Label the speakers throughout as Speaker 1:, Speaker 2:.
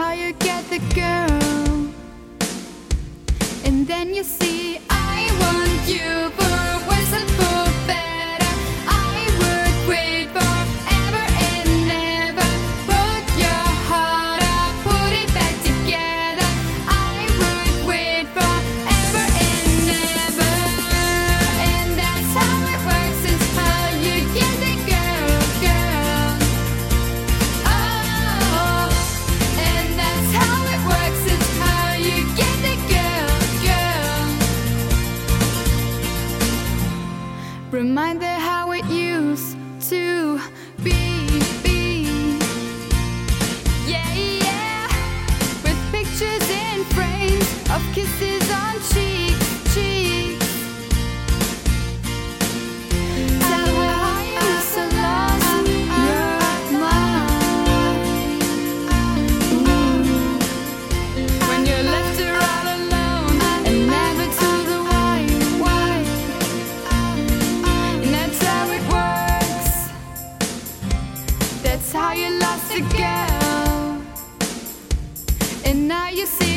Speaker 1: how you get the girl. And then you see, I want you for whistle. That's how you lost a girl, and now you see.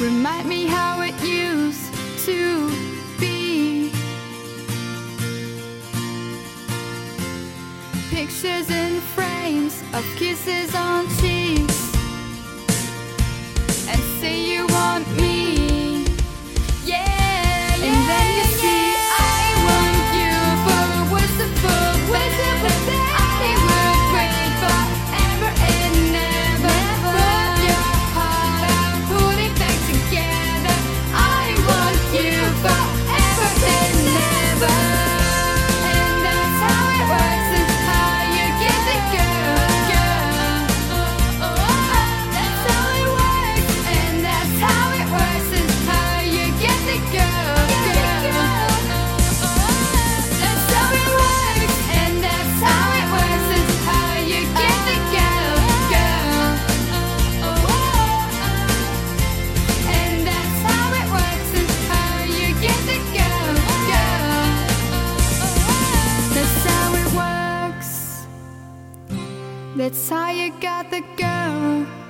Speaker 1: Remind me how it used to be. Pictures in frames of kisses on cheeks. And say you want me. That's how you got the girl.